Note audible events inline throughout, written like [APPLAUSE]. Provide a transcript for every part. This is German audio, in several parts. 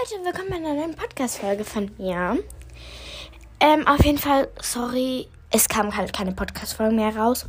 Leute, willkommen bei einer neuen Podcast-Folge von mir. Ähm, auf jeden Fall, sorry, es kam halt keine Podcast-Folge mehr raus.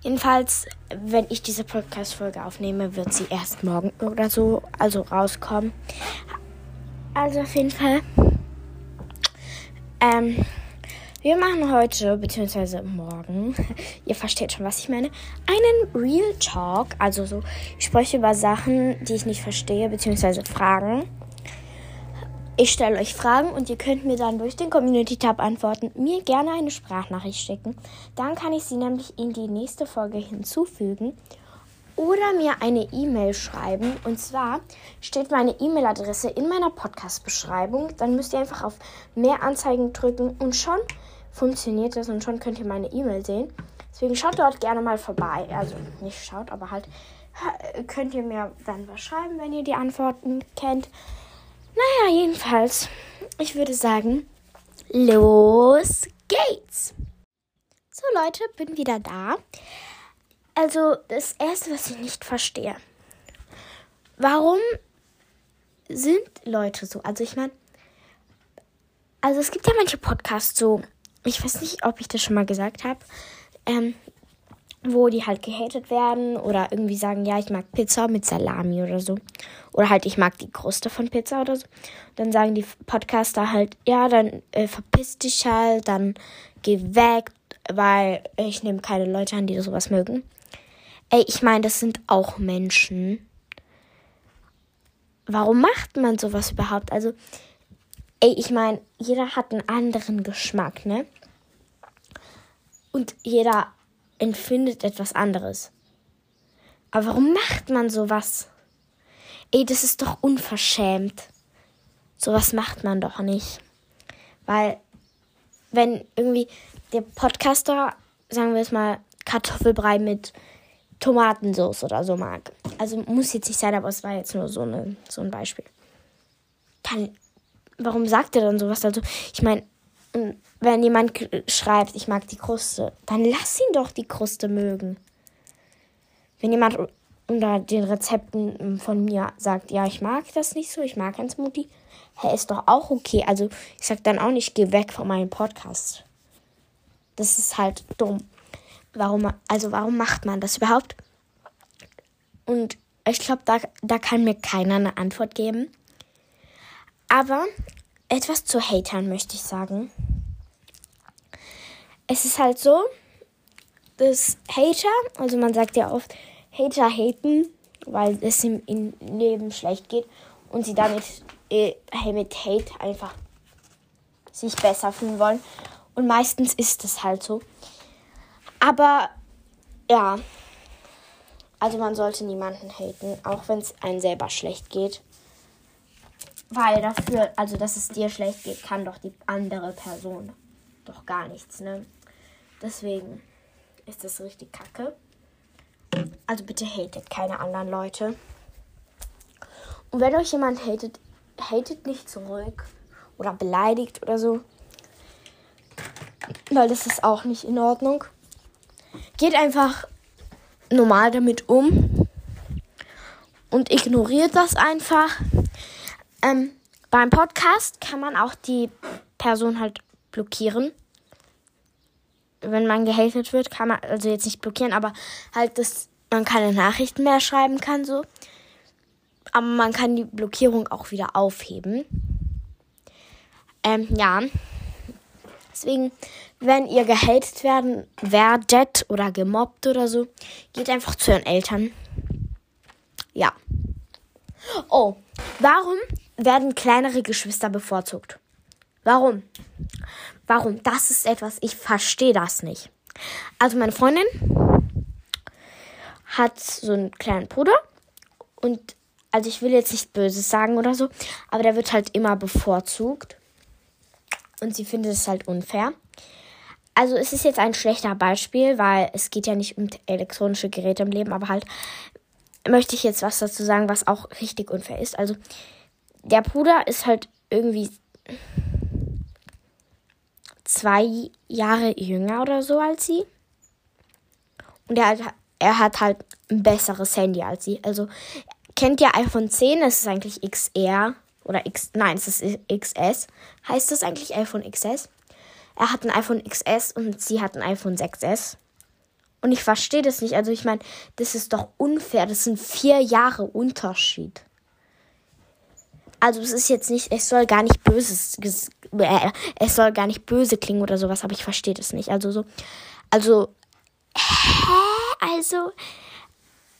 Jedenfalls, wenn ich diese Podcast-Folge aufnehme, wird sie erst morgen oder so, also rauskommen. Also auf jeden Fall. Ähm, wir machen heute, beziehungsweise morgen, [LAUGHS] ihr versteht schon, was ich meine, einen Real Talk. Also so, ich spreche über Sachen, die ich nicht verstehe, beziehungsweise Fragen. Ich stelle euch Fragen und ihr könnt mir dann durch den Community-Tab antworten. Mir gerne eine Sprachnachricht schicken. Dann kann ich sie nämlich in die nächste Folge hinzufügen. Oder mir eine E-Mail schreiben. Und zwar steht meine E-Mail-Adresse in meiner Podcast-Beschreibung. Dann müsst ihr einfach auf Mehr Anzeigen drücken und schon funktioniert das und schon könnt ihr meine E-Mail sehen. Deswegen schaut dort gerne mal vorbei. Also nicht schaut, aber halt könnt ihr mir dann was schreiben, wenn ihr die Antworten kennt. Naja, jedenfalls, ich würde sagen, los geht's. So Leute, bin wieder da. Also das Erste, was ich nicht verstehe. Warum sind Leute so? Also ich meine, also es gibt ja manche Podcasts so, ich weiß nicht, ob ich das schon mal gesagt habe, ähm, wo die halt gehatet werden oder irgendwie sagen, ja, ich mag Pizza mit Salami oder so. Oder halt, ich mag die Kruste von Pizza oder so. Dann sagen die Podcaster halt, ja, dann äh, verpiss dich halt, dann geh weg, weil ich nehme keine Leute an, die sowas mögen. Ey, ich meine, das sind auch Menschen. Warum macht man sowas überhaupt? Also, ey, ich meine, jeder hat einen anderen Geschmack, ne? Und jeder empfindet etwas anderes. Aber warum macht man sowas? Ey, das ist doch unverschämt. Sowas macht man doch nicht. Weil, wenn irgendwie der Podcaster, sagen wir es mal, Kartoffelbrei mit Tomatensauce oder so mag. Also muss jetzt nicht sein, aber es war jetzt nur so, eine, so ein Beispiel. Dann, warum sagt er dann sowas? Also, ich meine, wenn jemand schreibt, ich mag die Kruste, dann lass ihn doch die Kruste mögen. Wenn jemand unter den Rezepten von mir sagt, ja, ich mag das nicht so, ich mag ein Smoothie, hey, ist doch auch okay. Also ich sag dann auch nicht, geh weg von meinem Podcast. Das ist halt dumm. Warum, also warum macht man das überhaupt? Und ich glaube, da, da kann mir keiner eine Antwort geben. Aber etwas zu Hatern möchte ich sagen. Es ist halt so, dass Hater, also man sagt ja oft, Hater haten, weil es im, im Leben schlecht geht und sie damit äh, mit Hate einfach sich besser fühlen wollen. Und meistens ist es halt so. Aber ja, also man sollte niemanden haten, auch wenn es einem selber schlecht geht. Weil dafür, also dass es dir schlecht geht, kann doch die andere Person doch gar nichts, ne? Deswegen ist das richtig kacke. Also bitte hatet keine anderen Leute. Und wenn euch jemand hatet, hatet nicht zurück oder beleidigt oder so. Weil das ist auch nicht in Ordnung. Geht einfach normal damit um und ignoriert das einfach. Ähm, beim Podcast kann man auch die Person halt blockieren. Wenn man gehatet wird, kann man also jetzt nicht blockieren, aber halt, dass man keine Nachrichten mehr schreiben kann, so. Aber man kann die Blockierung auch wieder aufheben. Ähm, ja. Deswegen, wenn ihr gehatet werden werdet oder gemobbt oder so, geht einfach zu euren Eltern. Ja. Oh, warum werden kleinere Geschwister bevorzugt. Warum? Warum? Das ist etwas, ich verstehe das nicht. Also meine Freundin hat so einen kleinen Bruder und also ich will jetzt nicht Böses sagen oder so, aber der wird halt immer bevorzugt und sie findet es halt unfair. Also es ist jetzt ein schlechter Beispiel, weil es geht ja nicht um elektronische Geräte im Leben, aber halt möchte ich jetzt was dazu sagen, was auch richtig unfair ist. Also der Bruder ist halt irgendwie zwei Jahre jünger oder so als sie. Und er hat, er hat halt ein besseres Handy als sie. Also kennt ihr iPhone 10? Das ist eigentlich XR. Oder X, nein, es ist XS. Heißt das eigentlich iPhone XS? Er hat ein iPhone XS und sie hat ein iPhone 6S. Und ich verstehe das nicht. Also ich meine, das ist doch unfair. Das sind vier Jahre Unterschied. Also es ist jetzt nicht, es soll gar nicht böses, äh, es soll gar nicht böse klingen oder sowas, aber ich verstehe das nicht. Also so, also, hä? Also,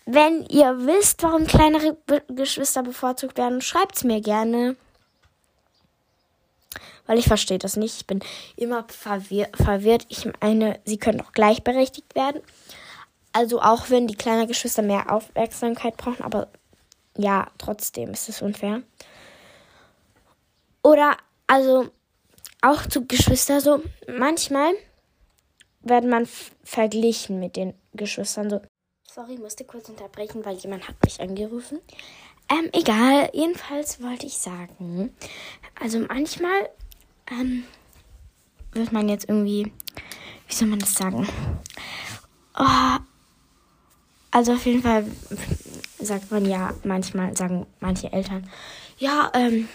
wenn ihr wisst, warum kleinere Geschwister bevorzugt werden, schreibt es mir gerne. Weil ich verstehe das nicht. Ich bin immer verwir verwirrt. Ich meine, sie können auch gleichberechtigt werden. Also auch wenn die kleinen Geschwister mehr Aufmerksamkeit brauchen, aber ja, trotzdem ist es unfair. Oder also auch zu Geschwistern so, manchmal werden man verglichen mit den Geschwistern so. Sorry, musste kurz unterbrechen, weil jemand hat mich angerufen. Ähm, egal, jedenfalls wollte ich sagen, also manchmal ähm, wird man jetzt irgendwie, wie soll man das sagen? Oh, also auf jeden Fall sagt man ja, manchmal sagen manche Eltern, ja, ähm,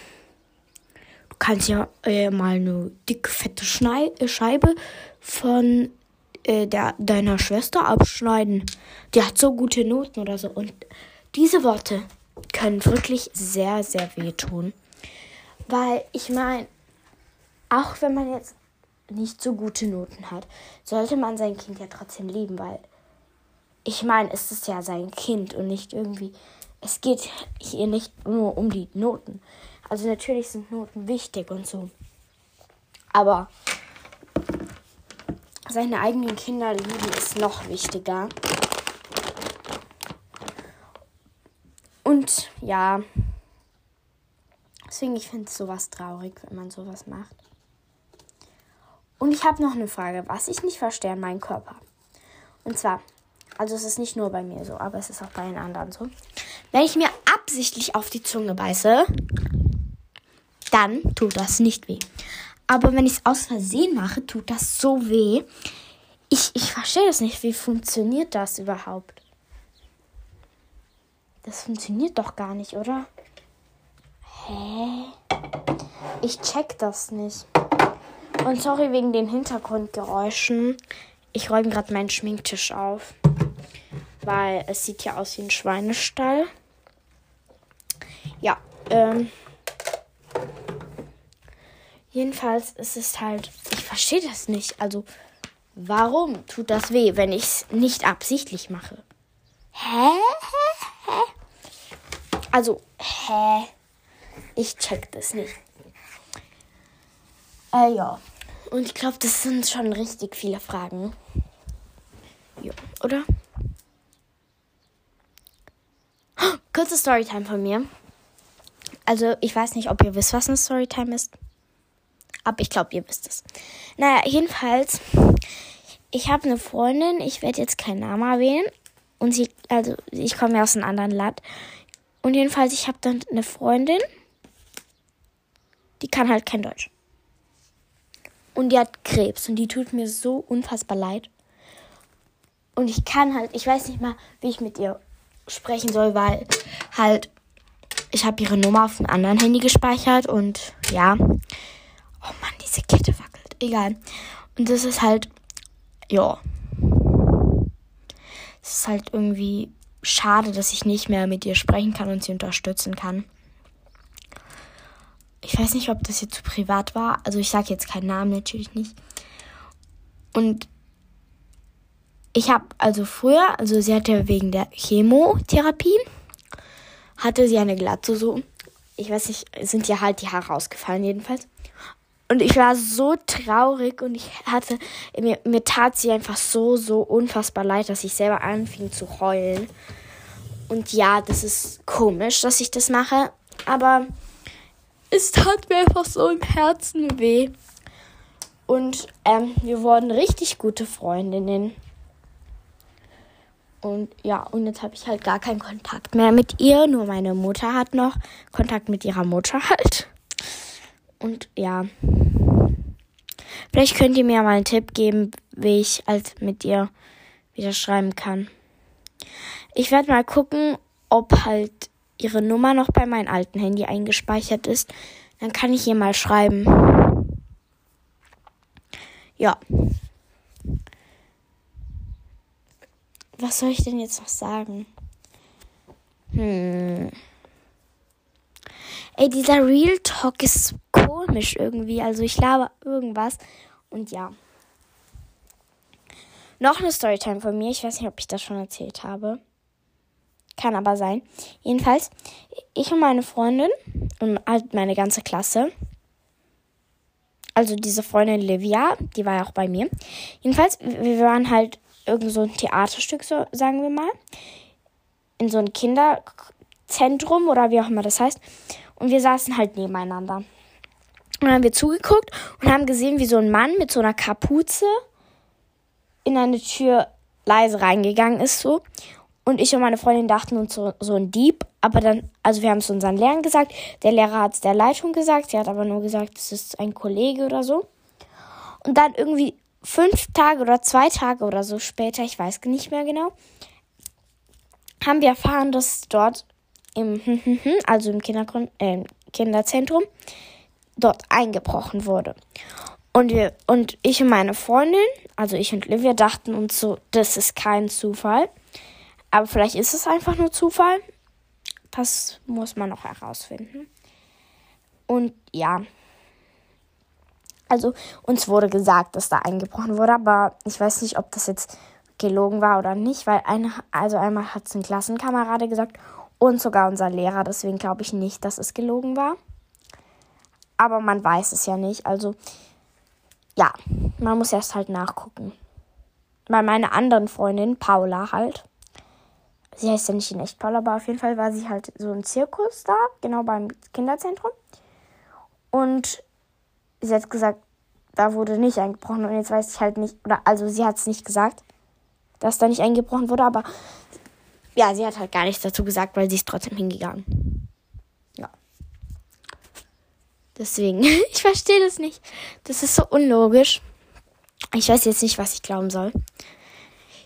kannst ja äh, mal eine dicke, fette Schnei Scheibe von äh, der, deiner Schwester abschneiden. Die hat so gute Noten oder so. Und diese Worte können wirklich sehr, sehr wehtun. Weil ich meine, auch wenn man jetzt nicht so gute Noten hat, sollte man sein Kind ja trotzdem lieben, weil ich meine, es ist ja sein Kind und nicht irgendwie, es geht hier nicht nur um die Noten. Also natürlich sind Noten wichtig und so. Aber seine eigenen Kinder lieben ist noch wichtiger. Und ja, deswegen ich finde sowas traurig, wenn man sowas macht. Und ich habe noch eine Frage, was ich nicht verstehe an meinem Körper. Und zwar, also es ist nicht nur bei mir so, aber es ist auch bei den anderen so. Wenn ich mir absichtlich auf die Zunge beiße, dann tut das nicht weh. Aber wenn ich es aus Versehen mache, tut das so weh. Ich, ich verstehe das nicht. Wie funktioniert das überhaupt? Das funktioniert doch gar nicht, oder? Hä? Ich check das nicht. Und sorry wegen den Hintergrundgeräuschen. Ich räume gerade meinen Schminktisch auf. Weil es sieht ja aus wie ein Schweinestall. Ja, ähm. Jedenfalls ist es halt, ich verstehe das nicht. Also, warum tut das weh, wenn ich es nicht absichtlich mache? Hä? Hä? Also, hä? Ich check das nicht. Äh, ja. Und ich glaube, das sind schon richtig viele Fragen. Ja, oder? kurze Storytime von mir. Also, ich weiß nicht, ob ihr wisst, was eine Storytime ist. Aber ich glaube, ihr wisst es. Naja, jedenfalls, ich habe eine Freundin, ich werde jetzt keinen Namen erwähnen. Und sie, also ich komme ja aus einem anderen Land. Und jedenfalls, ich habe dann eine Freundin, die kann halt kein Deutsch. Und die hat Krebs und die tut mir so unfassbar leid. Und ich kann halt, ich weiß nicht mal, wie ich mit ihr sprechen soll, weil halt ich habe ihre Nummer auf einem anderen Handy gespeichert und ja, Oh Mann, diese Kette wackelt. Egal. Und das ist halt, ja. Es ist halt irgendwie schade, dass ich nicht mehr mit ihr sprechen kann und sie unterstützen kann. Ich weiß nicht, ob das jetzt zu privat war. Also ich sage jetzt keinen Namen, natürlich nicht. Und ich habe also früher, also sie hatte wegen der Chemotherapie, hatte sie eine Glatze so. Ich weiß nicht, sind ihr halt die Haare ausgefallen jedenfalls. Und ich war so traurig und ich hatte, mir, mir tat sie einfach so, so unfassbar leid, dass ich selber anfing zu heulen. Und ja, das ist komisch, dass ich das mache, aber es tat mir einfach so im Herzen weh. Und ähm, wir wurden richtig gute Freundinnen. Und ja, und jetzt habe ich halt gar keinen Kontakt mehr mit ihr. Nur meine Mutter hat noch Kontakt mit ihrer Mutter halt. Und ja. Vielleicht könnt ihr mir mal einen Tipp geben, wie ich halt mit ihr wieder schreiben kann. Ich werde mal gucken, ob halt ihre Nummer noch bei meinem alten Handy eingespeichert ist. Dann kann ich ihr mal schreiben. Ja. Was soll ich denn jetzt noch sagen? Hm. Ey, dieser Real Talk ist komisch irgendwie. Also ich glaube irgendwas. Und ja. Noch eine Storytime von mir. Ich weiß nicht, ob ich das schon erzählt habe. Kann aber sein. Jedenfalls, ich und meine Freundin und halt meine ganze Klasse. Also diese Freundin Livia, die war ja auch bei mir. Jedenfalls, wir waren halt irgend so ein Theaterstück, so sagen wir mal. In so einem Kinderzentrum oder wie auch immer das heißt. Und wir saßen halt nebeneinander. Und dann haben wir zugeguckt und haben gesehen, wie so ein Mann mit so einer Kapuze in eine Tür leise reingegangen ist so. Und ich und meine Freundin dachten uns so, so ein Dieb. Aber dann, also wir haben es unseren Lehrern gesagt. Der Lehrer hat es der Leitung gesagt. Sie hat aber nur gesagt, es ist ein Kollege oder so. Und dann irgendwie fünf Tage oder zwei Tage oder so später, ich weiß nicht mehr genau, haben wir erfahren, dass dort im, also im Kindergrund, äh, Kinderzentrum, dort eingebrochen wurde. Und, wir, und ich und meine Freundin, also ich und Livia, dachten uns so, das ist kein Zufall. Aber vielleicht ist es einfach nur Zufall. Das muss man noch herausfinden. Und ja. Also uns wurde gesagt, dass da eingebrochen wurde, aber ich weiß nicht, ob das jetzt gelogen war oder nicht, weil eine, also einmal hat es ein Klassenkamerade gesagt und sogar unser Lehrer, deswegen glaube ich nicht, dass es gelogen war. Aber man weiß es ja nicht, also ja, man muss erst halt nachgucken. Bei meiner anderen Freundin, Paula halt, sie heißt ja nicht in echt Paul, aber auf jeden Fall war sie halt so ein Zirkus da, genau beim Kinderzentrum. Und sie hat gesagt, da wurde nicht eingebrochen. Und jetzt weiß ich halt nicht, oder also sie hat es nicht gesagt, dass da nicht eingebrochen wurde, aber ja, sie hat halt gar nichts dazu gesagt, weil sie ist trotzdem hingegangen. Ja. Deswegen, [LAUGHS] ich verstehe das nicht. Das ist so unlogisch. Ich weiß jetzt nicht, was ich glauben soll.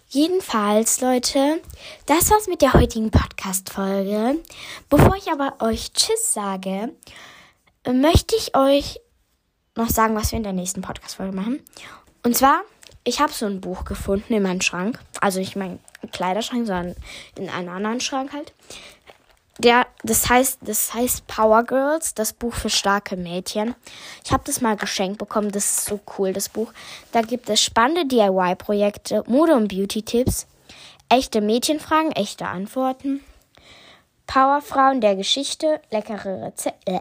Jedenfalls, Leute, das war's mit der heutigen Podcast-Folge. Bevor ich aber euch Tschüss sage, möchte ich euch noch sagen, was wir in der nächsten Podcast-Folge machen. Und zwar, ich habe so ein Buch gefunden in meinem Schrank. Also nicht mein Kleiderschrank, sondern in einem anderen Schrank halt der, das heißt, das heißt Power Girls, das Buch für starke Mädchen. Ich habe das mal geschenkt bekommen, das ist so cool, das Buch. Da gibt es spannende DIY-Projekte, Mode- und Beauty-Tipps, echte Mädchenfragen, echte Antworten, Powerfrauen der Geschichte, leckere, Reze äh,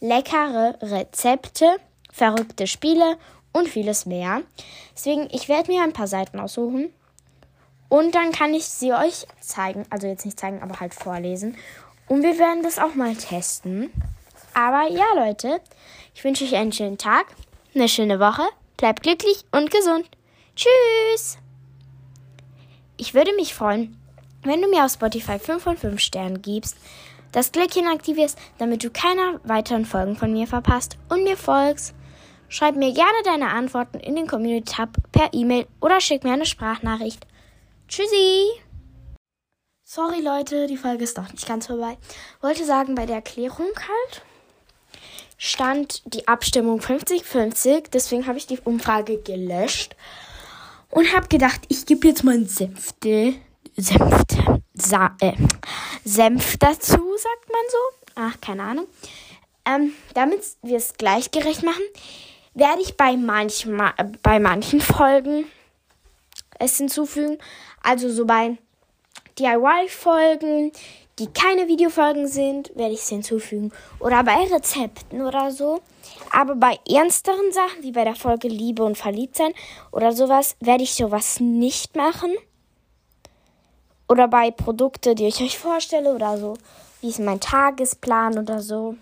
leckere Rezepte, verrückte Spiele und vieles mehr. Deswegen, ich werde mir ein paar Seiten aussuchen. Und dann kann ich sie euch zeigen. Also jetzt nicht zeigen, aber halt vorlesen. Und wir werden das auch mal testen. Aber ja, Leute, ich wünsche euch einen schönen Tag, eine schöne Woche. Bleibt glücklich und gesund. Tschüss! Ich würde mich freuen, wenn du mir auf Spotify 5 von 5 Sternen gibst, das Glöckchen aktivierst, damit du keine weiteren Folgen von mir verpasst und mir folgst. Schreib mir gerne deine Antworten in den Community-Tab per E-Mail oder schick mir eine Sprachnachricht. Tschüssi! Sorry Leute, die Folge ist doch nicht ganz vorbei. Wollte sagen, bei der Erklärung halt stand die Abstimmung 50-50. Deswegen habe ich die Umfrage gelöscht und habe gedacht, ich gebe jetzt mal einen Senfte, Senfte, Sa äh, Senf dazu, sagt man so. Ach, keine Ahnung. Ähm, damit wir es gleichgerecht machen, werde ich bei, manchmal, bei manchen Folgen es hinzufügen. Also so bei DIY-Folgen, die keine Videofolgen sind, werde ich es hinzufügen. Oder bei Rezepten oder so. Aber bei ernsteren Sachen, wie bei der Folge Liebe und Verliebtsein oder sowas, werde ich sowas nicht machen. Oder bei Produkte, die ich euch vorstelle oder so, wie ist mein Tagesplan oder so.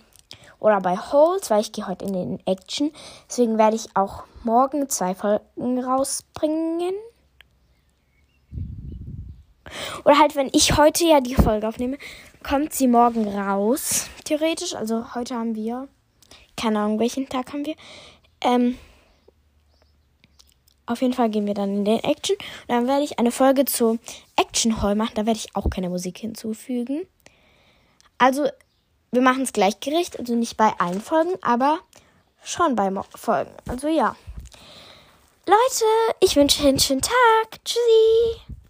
Oder bei Holes, weil ich gehe heute in den Action. Deswegen werde ich auch morgen zwei Folgen rausbringen. Oder halt, wenn ich heute ja die Folge aufnehme, kommt sie morgen raus. Theoretisch. Also heute haben wir. Keine Ahnung, welchen Tag haben wir. Ähm, auf jeden Fall gehen wir dann in den Action. Und dann werde ich eine Folge zu Action Hall machen. Da werde ich auch keine Musik hinzufügen. Also, wir machen es gleichgericht, also nicht bei allen Folgen, aber schon bei Folgen. Also ja. Leute, ich wünsche euch einen schönen Tag. Tschüssi.